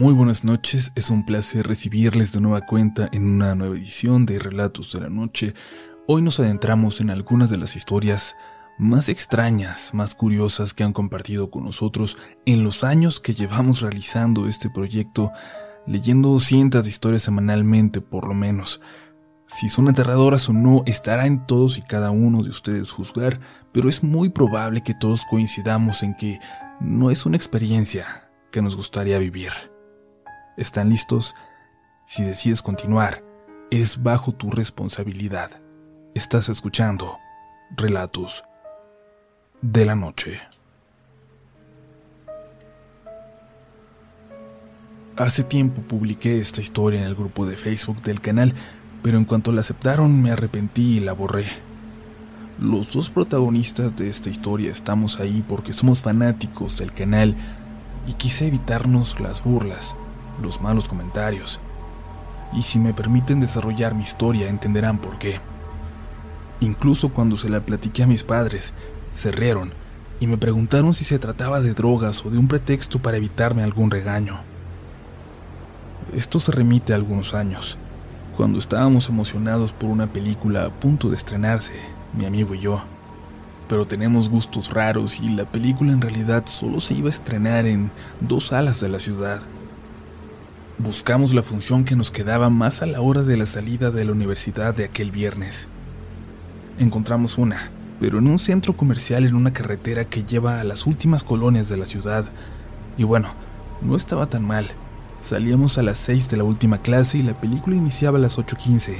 Muy buenas noches, es un placer recibirles de nueva cuenta en una nueva edición de Relatos de la Noche. Hoy nos adentramos en algunas de las historias más extrañas, más curiosas que han compartido con nosotros en los años que llevamos realizando este proyecto, leyendo cientos de historias semanalmente por lo menos. Si son aterradoras o no, estará en todos y cada uno de ustedes juzgar, pero es muy probable que todos coincidamos en que no es una experiencia que nos gustaría vivir. ¿Están listos? Si decides continuar, es bajo tu responsabilidad. Estás escuchando Relatos de la Noche. Hace tiempo publiqué esta historia en el grupo de Facebook del canal, pero en cuanto la aceptaron me arrepentí y la borré. Los dos protagonistas de esta historia estamos ahí porque somos fanáticos del canal y quise evitarnos las burlas los malos comentarios. Y si me permiten desarrollar mi historia, entenderán por qué. Incluso cuando se la platiqué a mis padres, se rieron y me preguntaron si se trataba de drogas o de un pretexto para evitarme algún regaño. Esto se remite a algunos años, cuando estábamos emocionados por una película a punto de estrenarse, mi amigo y yo. Pero tenemos gustos raros y la película en realidad solo se iba a estrenar en dos salas de la ciudad. Buscamos la función que nos quedaba más a la hora de la salida de la universidad de aquel viernes. Encontramos una, pero en un centro comercial en una carretera que lleva a las últimas colonias de la ciudad. Y bueno, no estaba tan mal. Salíamos a las 6 de la última clase y la película iniciaba a las 8.15.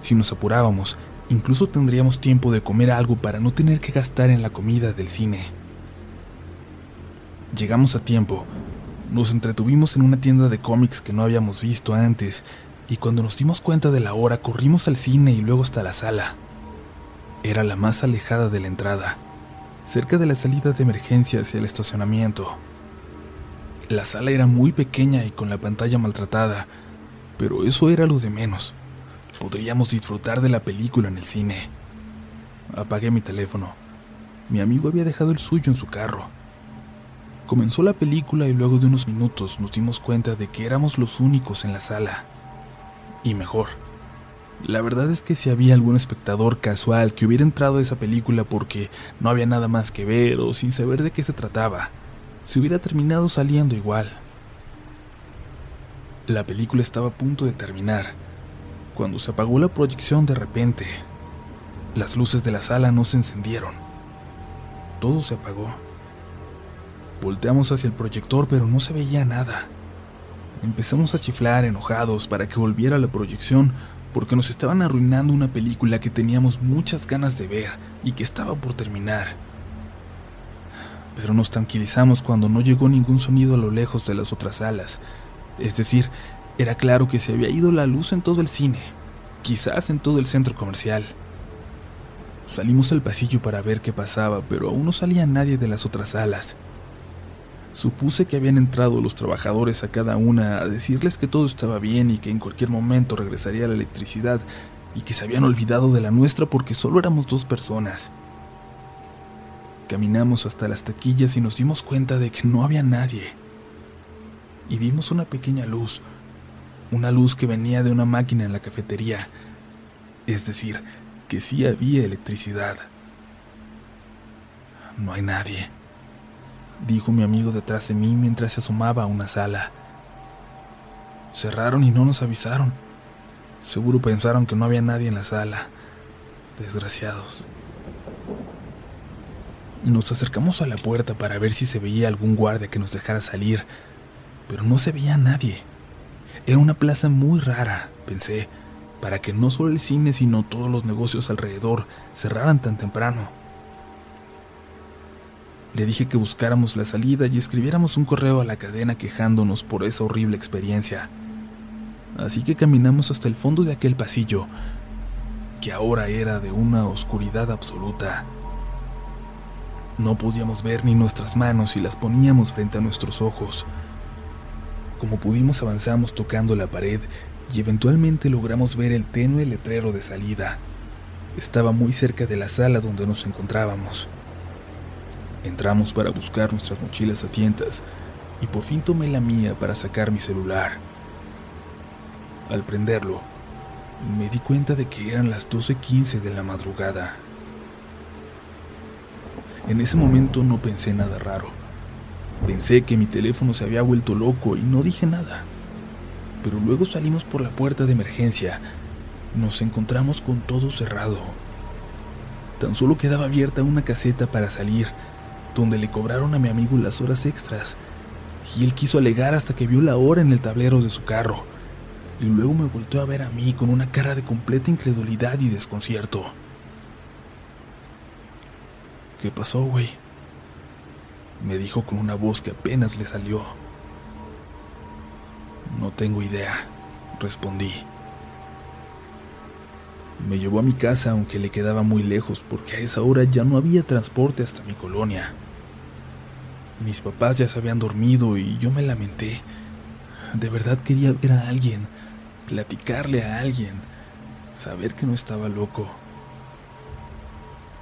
Si nos apurábamos, incluso tendríamos tiempo de comer algo para no tener que gastar en la comida del cine. Llegamos a tiempo, nos entretuvimos en una tienda de cómics que no habíamos visto antes, y cuando nos dimos cuenta de la hora corrimos al cine y luego hasta la sala. Era la más alejada de la entrada, cerca de la salida de emergencia hacia el estacionamiento. La sala era muy pequeña y con la pantalla maltratada, pero eso era lo de menos. Podríamos disfrutar de la película en el cine. Apagué mi teléfono. Mi amigo había dejado el suyo en su carro Comenzó la película y luego de unos minutos nos dimos cuenta de que éramos los únicos en la sala. Y mejor. La verdad es que si había algún espectador casual que hubiera entrado a esa película porque no había nada más que ver o sin saber de qué se trataba, se hubiera terminado saliendo igual. La película estaba a punto de terminar, cuando se apagó la proyección de repente. Las luces de la sala no se encendieron. Todo se apagó. Volteamos hacia el proyector, pero no se veía nada. Empezamos a chiflar enojados para que volviera la proyección, porque nos estaban arruinando una película que teníamos muchas ganas de ver y que estaba por terminar. Pero nos tranquilizamos cuando no llegó ningún sonido a lo lejos de las otras salas. Es decir, era claro que se había ido la luz en todo el cine, quizás en todo el centro comercial. Salimos al pasillo para ver qué pasaba, pero aún no salía nadie de las otras salas. Supuse que habían entrado los trabajadores a cada una a decirles que todo estaba bien y que en cualquier momento regresaría la electricidad y que se habían olvidado de la nuestra porque solo éramos dos personas. Caminamos hasta las taquillas y nos dimos cuenta de que no había nadie. Y vimos una pequeña luz, una luz que venía de una máquina en la cafetería. Es decir, que sí había electricidad. No hay nadie dijo mi amigo detrás de mí mientras se asomaba a una sala. Cerraron y no nos avisaron. Seguro pensaron que no había nadie en la sala. Desgraciados. Nos acercamos a la puerta para ver si se veía algún guardia que nos dejara salir, pero no se veía nadie. Era una plaza muy rara, pensé, para que no solo el cine, sino todos los negocios alrededor cerraran tan temprano. Le dije que buscáramos la salida y escribiéramos un correo a la cadena quejándonos por esa horrible experiencia. Así que caminamos hasta el fondo de aquel pasillo, que ahora era de una oscuridad absoluta. No podíamos ver ni nuestras manos y las poníamos frente a nuestros ojos. Como pudimos avanzamos tocando la pared y eventualmente logramos ver el tenue letrero de salida. Estaba muy cerca de la sala donde nos encontrábamos. Entramos para buscar nuestras mochilas a tientas, y por fin tomé la mía para sacar mi celular. Al prenderlo, me di cuenta de que eran las 12.15 de la madrugada. En ese momento no pensé nada raro. Pensé que mi teléfono se había vuelto loco y no dije nada. Pero luego salimos por la puerta de emergencia. Nos encontramos con todo cerrado. Tan solo quedaba abierta una caseta para salir, donde le cobraron a mi amigo las horas extras. Y él quiso alegar hasta que vio la hora en el tablero de su carro. Y luego me volvió a ver a mí con una cara de completa incredulidad y desconcierto. ¿Qué pasó, güey? Me dijo con una voz que apenas le salió. No tengo idea, respondí. Me llevó a mi casa aunque le quedaba muy lejos porque a esa hora ya no había transporte hasta mi colonia. Mis papás ya se habían dormido y yo me lamenté. De verdad quería ver a alguien, platicarle a alguien, saber que no estaba loco.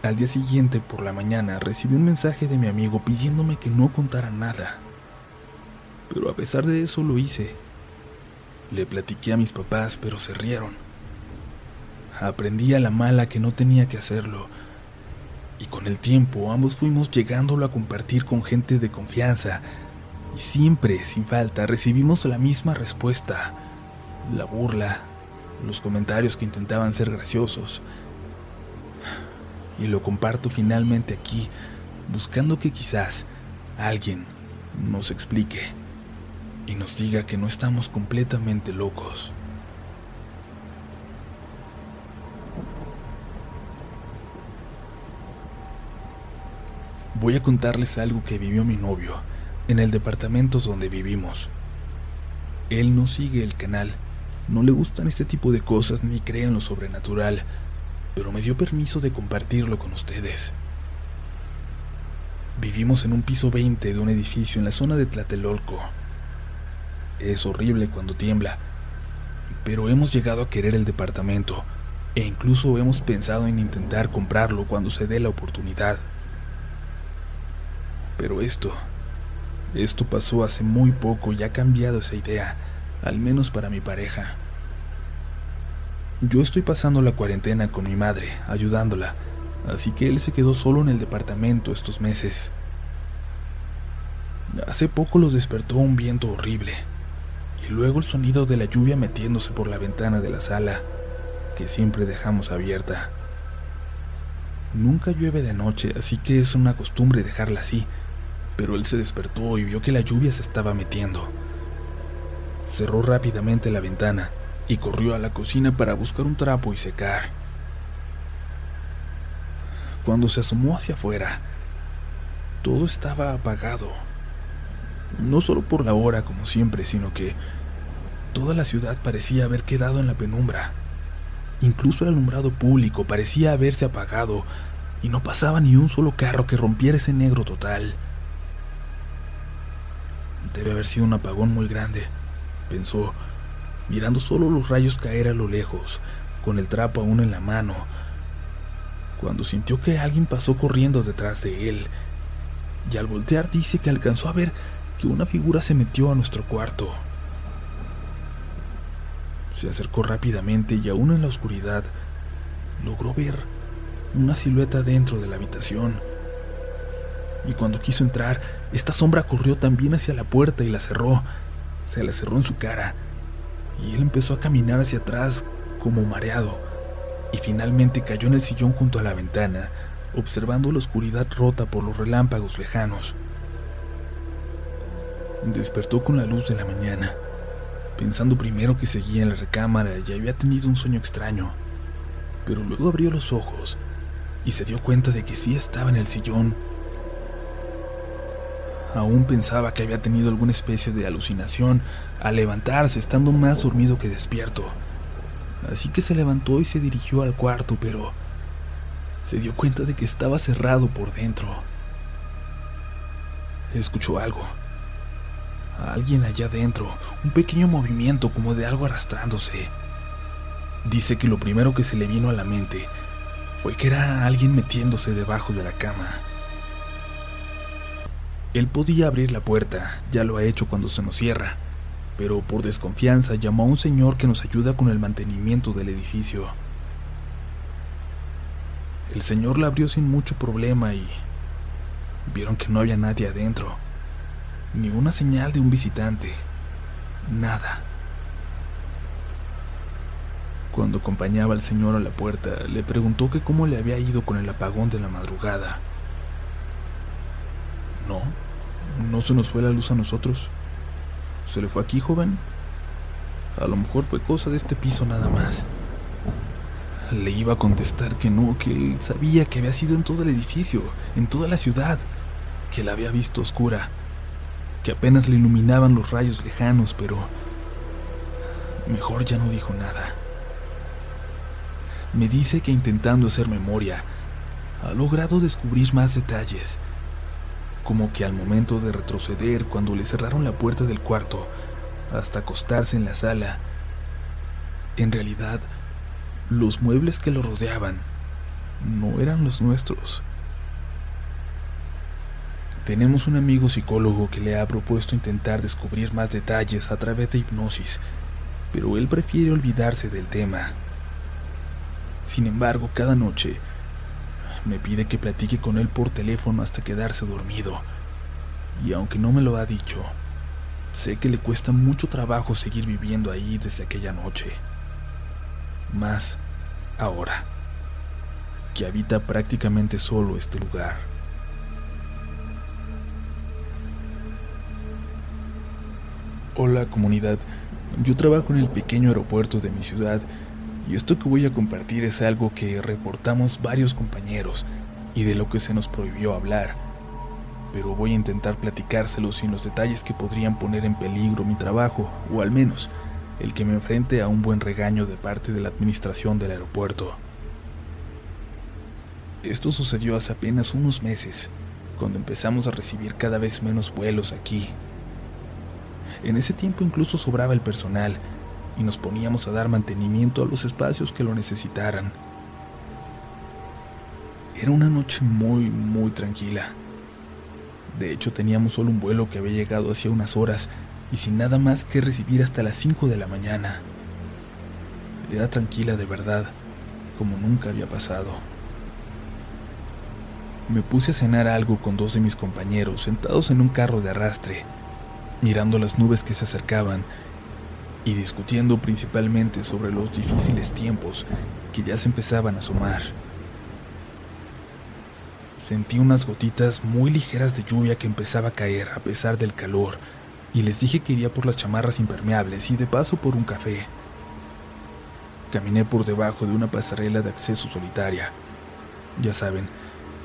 Al día siguiente por la mañana recibí un mensaje de mi amigo pidiéndome que no contara nada. Pero a pesar de eso lo hice. Le platiqué a mis papás, pero se rieron. Aprendí a la mala que no tenía que hacerlo. Y con el tiempo ambos fuimos llegándolo a compartir con gente de confianza. Y siempre, sin falta, recibimos la misma respuesta. La burla, los comentarios que intentaban ser graciosos y lo comparto finalmente aquí, buscando que quizás alguien nos explique y nos diga que no estamos completamente locos. Voy a contarles algo que vivió mi novio en el departamento donde vivimos. Él no sigue el canal, no le gustan este tipo de cosas ni cree en lo sobrenatural, pero me dio permiso de compartirlo con ustedes. Vivimos en un piso 20 de un edificio en la zona de Tlatelolco. Es horrible cuando tiembla, pero hemos llegado a querer el departamento e incluso hemos pensado en intentar comprarlo cuando se dé la oportunidad. Pero esto, esto pasó hace muy poco y ha cambiado esa idea, al menos para mi pareja. Yo estoy pasando la cuarentena con mi madre, ayudándola, así que él se quedó solo en el departamento estos meses. Hace poco los despertó un viento horrible, y luego el sonido de la lluvia metiéndose por la ventana de la sala, que siempre dejamos abierta. Nunca llueve de noche, así que es una costumbre dejarla así, pero él se despertó y vio que la lluvia se estaba metiendo. Cerró rápidamente la ventana y corrió a la cocina para buscar un trapo y secar. Cuando se asomó hacia afuera, todo estaba apagado. No solo por la hora como siempre, sino que toda la ciudad parecía haber quedado en la penumbra. Incluso el alumbrado público parecía haberse apagado y no pasaba ni un solo carro que rompiera ese negro total. Debe haber sido un apagón muy grande, pensó, mirando solo los rayos caer a lo lejos, con el trapo aún en la mano, cuando sintió que alguien pasó corriendo detrás de él, y al voltear dice que alcanzó a ver que una figura se metió a nuestro cuarto. Se acercó rápidamente y aún en la oscuridad logró ver una silueta dentro de la habitación. Y cuando quiso entrar, esta sombra corrió también hacia la puerta y la cerró. Se la cerró en su cara y él empezó a caminar hacia atrás como mareado y finalmente cayó en el sillón junto a la ventana, observando la oscuridad rota por los relámpagos lejanos. Despertó con la luz de la mañana, pensando primero que seguía en la recámara y había tenido un sueño extraño, pero luego abrió los ojos y se dio cuenta de que sí estaba en el sillón Aún pensaba que había tenido alguna especie de alucinación al levantarse estando más dormido que despierto. Así que se levantó y se dirigió al cuarto, pero se dio cuenta de que estaba cerrado por dentro. Escuchó algo. alguien allá adentro, un pequeño movimiento como de algo arrastrándose. Dice que lo primero que se le vino a la mente fue que era alguien metiéndose debajo de la cama. Él podía abrir la puerta, ya lo ha hecho cuando se nos cierra, pero por desconfianza llamó a un señor que nos ayuda con el mantenimiento del edificio. El señor la abrió sin mucho problema y vieron que no había nadie adentro, ni una señal de un visitante, nada. Cuando acompañaba al señor a la puerta, le preguntó que cómo le había ido con el apagón de la madrugada. No, no se nos fue la luz a nosotros. ¿Se le fue aquí, joven? A lo mejor fue cosa de este piso nada más. Le iba a contestar que no, que él sabía que había sido en todo el edificio, en toda la ciudad, que la había visto oscura, que apenas le iluminaban los rayos lejanos, pero mejor ya no dijo nada. Me dice que intentando hacer memoria, ha logrado descubrir más detalles, como que al momento de retroceder cuando le cerraron la puerta del cuarto, hasta acostarse en la sala, en realidad, los muebles que lo rodeaban no eran los nuestros. Tenemos un amigo psicólogo que le ha propuesto intentar descubrir más detalles a través de hipnosis, pero él prefiere olvidarse del tema. Sin embargo, cada noche me pide que platique con él por teléfono hasta quedarse dormido. Y aunque no me lo ha dicho, sé que le cuesta mucho trabajo seguir viviendo ahí desde aquella noche. Más ahora, que habita prácticamente solo este lugar. Hola comunidad, yo trabajo en el pequeño aeropuerto de mi ciudad y esto que voy a compartir es algo que reportamos varios compañeros y de lo que se nos prohibió hablar. Pero voy a intentar platicárselo sin los detalles que podrían poner en peligro mi trabajo, o al menos el que me enfrente a un buen regaño de parte de la administración del aeropuerto. Esto sucedió hace apenas unos meses, cuando empezamos a recibir cada vez menos vuelos aquí. En ese tiempo incluso sobraba el personal, y nos poníamos a dar mantenimiento a los espacios que lo necesitaran. Era una noche muy, muy tranquila. De hecho, teníamos solo un vuelo que había llegado hacía unas horas y sin nada más que recibir hasta las 5 de la mañana. Era tranquila de verdad, como nunca había pasado. Me puse a cenar algo con dos de mis compañeros sentados en un carro de arrastre, mirando las nubes que se acercaban y discutiendo principalmente sobre los difíciles tiempos que ya se empezaban a asomar. Sentí unas gotitas muy ligeras de lluvia que empezaba a caer a pesar del calor y les dije que iría por las chamarras impermeables y de paso por un café. Caminé por debajo de una pasarela de acceso solitaria. Ya saben,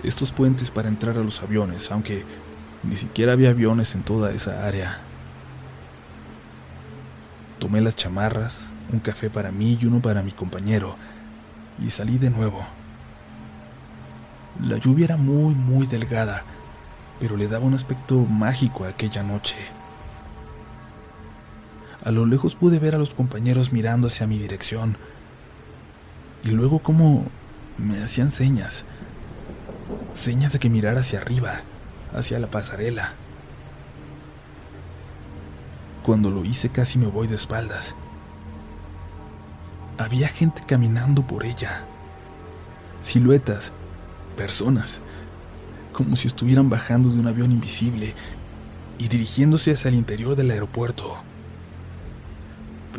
estos puentes para entrar a los aviones, aunque ni siquiera había aviones en toda esa área. Tomé las chamarras, un café para mí y uno para mi compañero, y salí de nuevo. La lluvia era muy, muy delgada, pero le daba un aspecto mágico a aquella noche. A lo lejos pude ver a los compañeros mirando hacia mi dirección, y luego como me hacían señas, señas de que mirara hacia arriba, hacia la pasarela. Cuando lo hice casi me voy de espaldas. Había gente caminando por ella. Siluetas, personas, como si estuvieran bajando de un avión invisible y dirigiéndose hacia el interior del aeropuerto.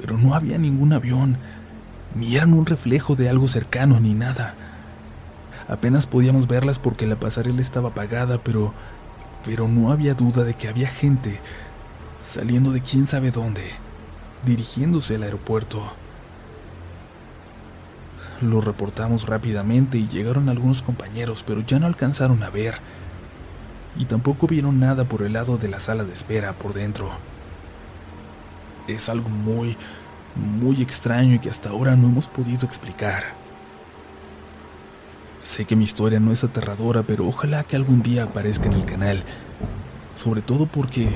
Pero no había ningún avión, ni eran un reflejo de algo cercano ni nada. Apenas podíamos verlas porque la pasarela estaba apagada, pero pero no había duda de que había gente saliendo de quién sabe dónde, dirigiéndose al aeropuerto. Lo reportamos rápidamente y llegaron algunos compañeros, pero ya no alcanzaron a ver. Y tampoco vieron nada por el lado de la sala de espera por dentro. Es algo muy, muy extraño y que hasta ahora no hemos podido explicar. Sé que mi historia no es aterradora, pero ojalá que algún día aparezca en el canal. Sobre todo porque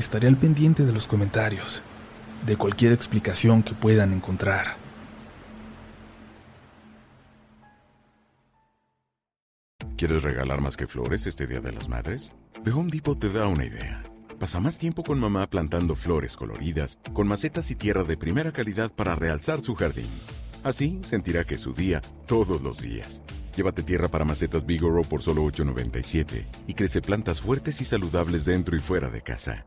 Estaré al pendiente de los comentarios, de cualquier explicación que puedan encontrar. ¿Quieres regalar más que flores este Día de las Madres? The Home Depot te da una idea. Pasa más tiempo con mamá plantando flores coloridas, con macetas y tierra de primera calidad para realzar su jardín. Así sentirá que es su día todos los días. Llévate tierra para macetas Bigoro por solo $8.97 y crece plantas fuertes y saludables dentro y fuera de casa.